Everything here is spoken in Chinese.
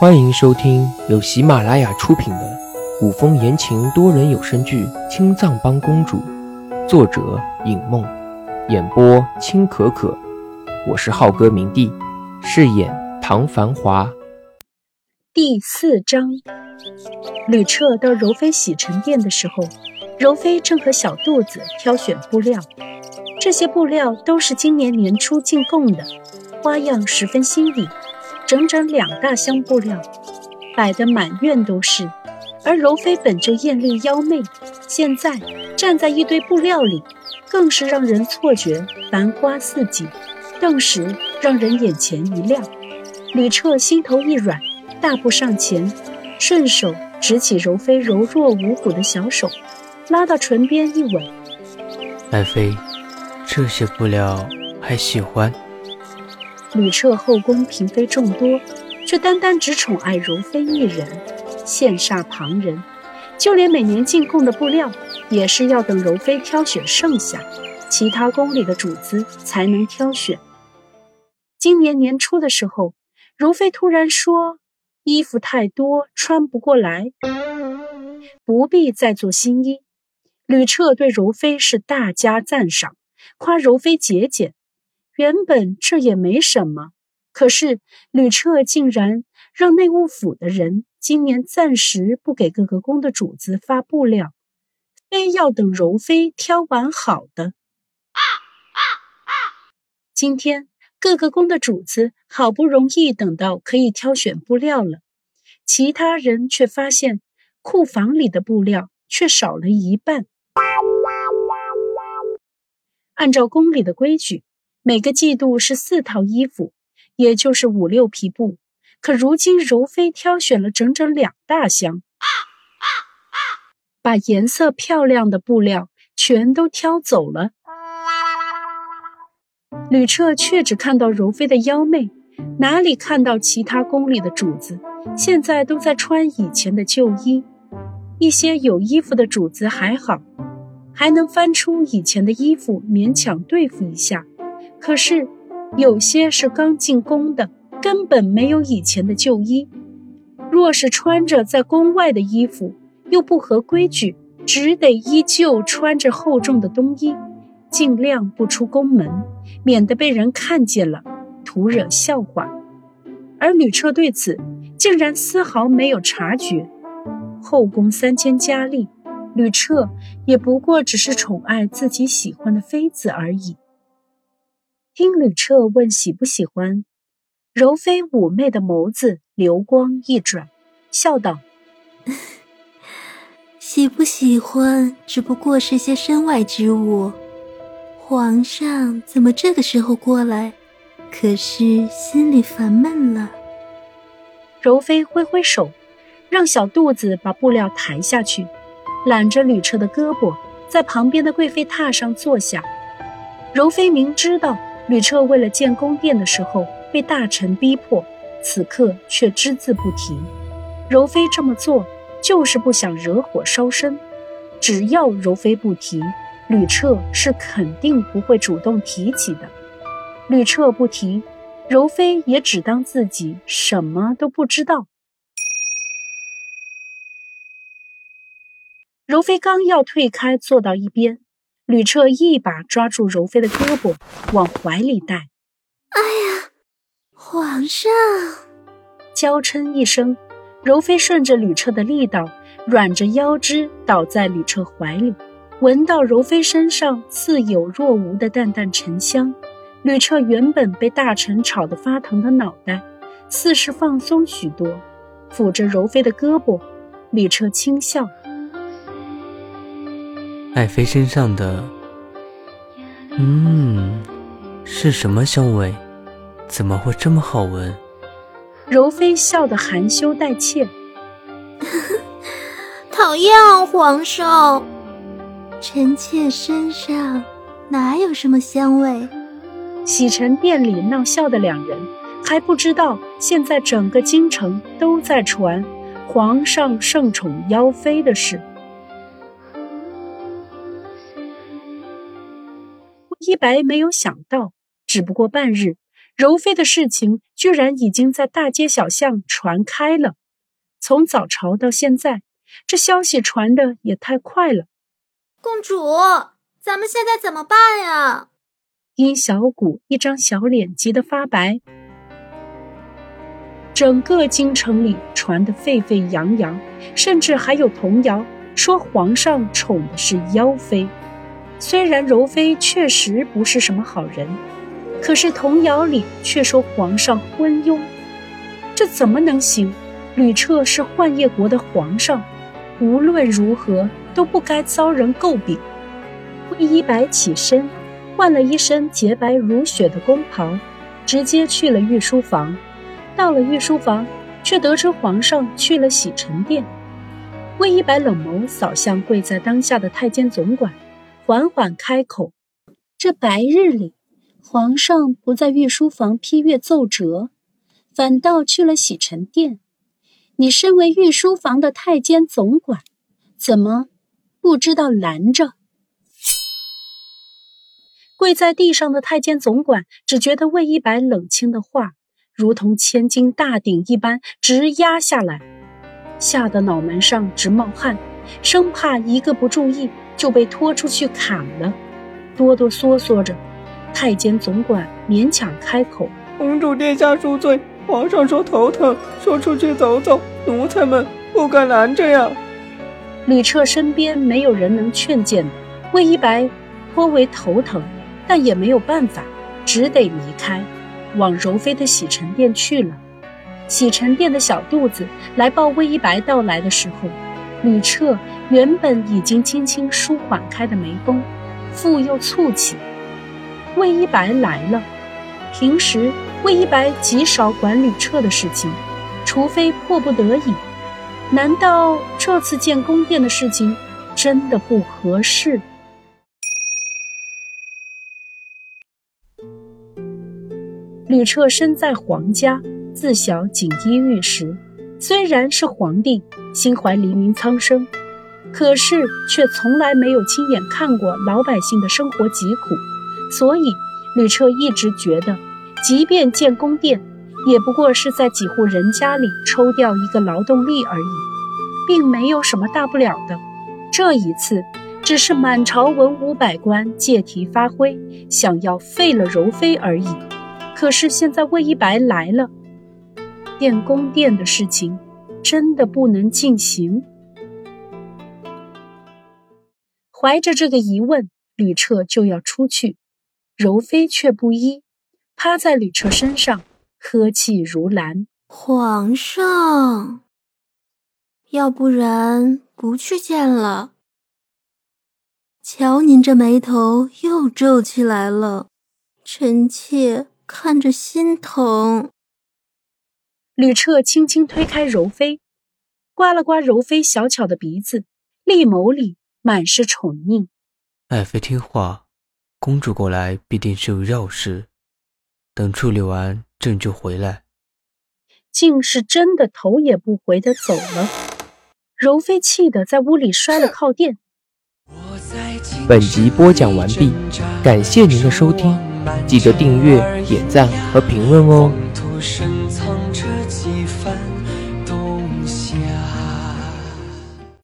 欢迎收听由喜马拉雅出品的古风言情多人有声剧《青藏帮公主》，作者尹梦，演播青可可。我是浩哥明帝，饰演唐繁华。第四章，吕彻到柔妃洗尘殿的时候，柔妃正和小肚子挑选布料。这些布料都是今年年初进贡的，花样十分新颖。整整两大箱布料，摆得满院都是。而柔妃本就艳丽妖媚，现在站在一堆布料里，更是让人错觉繁花似锦，顿时让人眼前一亮。吕彻心头一软，大步上前，顺手执起柔妃柔弱无骨的小手，拉到唇边一吻：“爱妃，这些布料还喜欢？”吕彻后宫嫔妃众多，却单单只宠爱柔妃一人，羡煞旁人。就连每年进贡的布料，也是要等柔妃挑选剩下，其他宫里的主子才能挑选。今年年初的时候，柔妃突然说衣服太多穿不过来，不必再做新衣。吕彻对柔妃是大加赞赏，夸柔妃节俭。原本这也没什么，可是吕彻竟然让内务府的人今年暂时不给各个宫的主子发布料，非要等柔妃挑完好的。今天各个宫的主子好不容易等到可以挑选布料了，其他人却发现库房里的布料却少了一半。按照宫里的规矩。每个季度是四套衣服，也就是五六匹布。可如今柔妃挑选了整整两大箱，把颜色漂亮的布料全都挑走了。吕彻却只看到柔妃的妖媚，哪里看到其他宫里的主子现在都在穿以前的旧衣？一些有衣服的主子还好，还能翻出以前的衣服勉强对付一下。可是，有些是刚进宫的，根本没有以前的旧衣。若是穿着在宫外的衣服，又不合规矩，只得依旧穿着厚重的冬衣，尽量不出宫门，免得被人看见了，徒惹笑话。而吕彻对此竟然丝毫没有察觉。后宫三千佳丽，吕彻也不过只是宠爱自己喜欢的妃子而已。听吕彻问喜不喜欢，柔妃妩媚的眸子流光一转，笑道：“喜不喜欢只不过是些身外之物。皇上怎么这个时候过来？可是心里烦闷了。”柔妃挥挥手，让小肚子把布料抬下去，揽着吕彻的胳膊，在旁边的贵妃榻上坐下。柔妃明知道。吕彻为了建宫殿的时候被大臣逼迫，此刻却只字不提。柔妃这么做就是不想惹火烧身。只要柔妃不提，吕彻是肯定不会主动提起的。吕彻不提，柔妃也只当自己什么都不知道。柔妃刚要退开，坐到一边。吕彻一把抓住柔妃的胳膊，往怀里带。哎呀，皇上！娇嗔一声，柔妃顺着吕彻的力道，软着腰肢倒在吕彻怀里，闻到柔妃身上似有若无的淡淡沉香。吕彻原本被大臣吵得发疼的脑袋，似是放松许多，抚着柔妃的胳膊，吕彻轻笑。爱妃身上的，嗯，是什么香味？怎么会这么好闻？柔妃笑得含羞带怯。讨厌啊，皇上，臣妾身上哪有什么香味？洗尘殿里闹笑的两人还不知道，现在整个京城都在传皇上盛宠妖妃的事。一白没有想到，只不过半日，柔妃的事情居然已经在大街小巷传开了。从早朝到现在，这消息传的也太快了。公主，咱们现在怎么办呀？殷小谷一张小脸急得发白。整个京城里传得沸沸扬扬，甚至还有童谣说皇上宠的是妖妃。虽然柔妃确实不是什么好人，可是童谣里却说皇上昏庸，这怎么能行？吕彻是幻夜国的皇上，无论如何都不该遭人诟病。魏一白起身，换了一身洁白如雪的宫袍，直接去了御书房。到了御书房，却得知皇上去了洗尘殿。魏一白冷眸扫向跪在当下的太监总管，缓缓开口：“这白日里，皇上不在御书房批阅奏折，反倒去了洗尘殿。你身为御书房的太监总管，怎么不知道拦着？”跪在地上的太监总管只觉得魏一白冷清的话。如同千斤大鼎一般直压下来，吓得脑门上直冒汗，生怕一个不注意就被拖出去砍了，哆哆嗦嗦着。太监总管勉强开口：“公主殿下恕罪，皇上说头疼，说出去走走，奴才们不敢拦着呀。”吕彻身边没有人能劝谏，魏一白颇为头疼，但也没有办法，只得离开。往柔妃的洗尘殿去了。洗尘殿的小肚子来报魏一白到来的时候，吕彻原本已经轻轻舒缓开的眉峰，复又蹙起。魏一白来了。平时魏一白极少管吕彻的事情，除非迫不得已。难道这次建宫殿的事情真的不合适？吕彻身在皇家，自小锦衣玉食，虽然是皇帝，心怀黎民苍生，可是却从来没有亲眼看过老百姓的生活疾苦，所以吕彻一直觉得，即便建宫殿，也不过是在几户人家里抽调一个劳动力而已，并没有什么大不了的。这一次，只是满朝文武百官借题发挥，想要废了柔妃而已。可是现在魏一白来了，建宫殿的事情真的不能进行。怀着这个疑问，吕彻就要出去，柔妃却不依，趴在吕彻身上，呵气如兰。皇上，要不然不去见了？瞧您这眉头又皱起来了，臣妾。看着心疼。吕彻轻轻推开柔妃，刮了刮柔妃小巧的鼻子，利眸里满是宠溺。爱妃听话，公主过来必定是有要事，等处理完朕就回来。竟是真的头也不回的走了。柔妃气得在屋里摔了靠垫。本集播讲完毕，感谢您的收听。记得订阅、点赞和评论哦。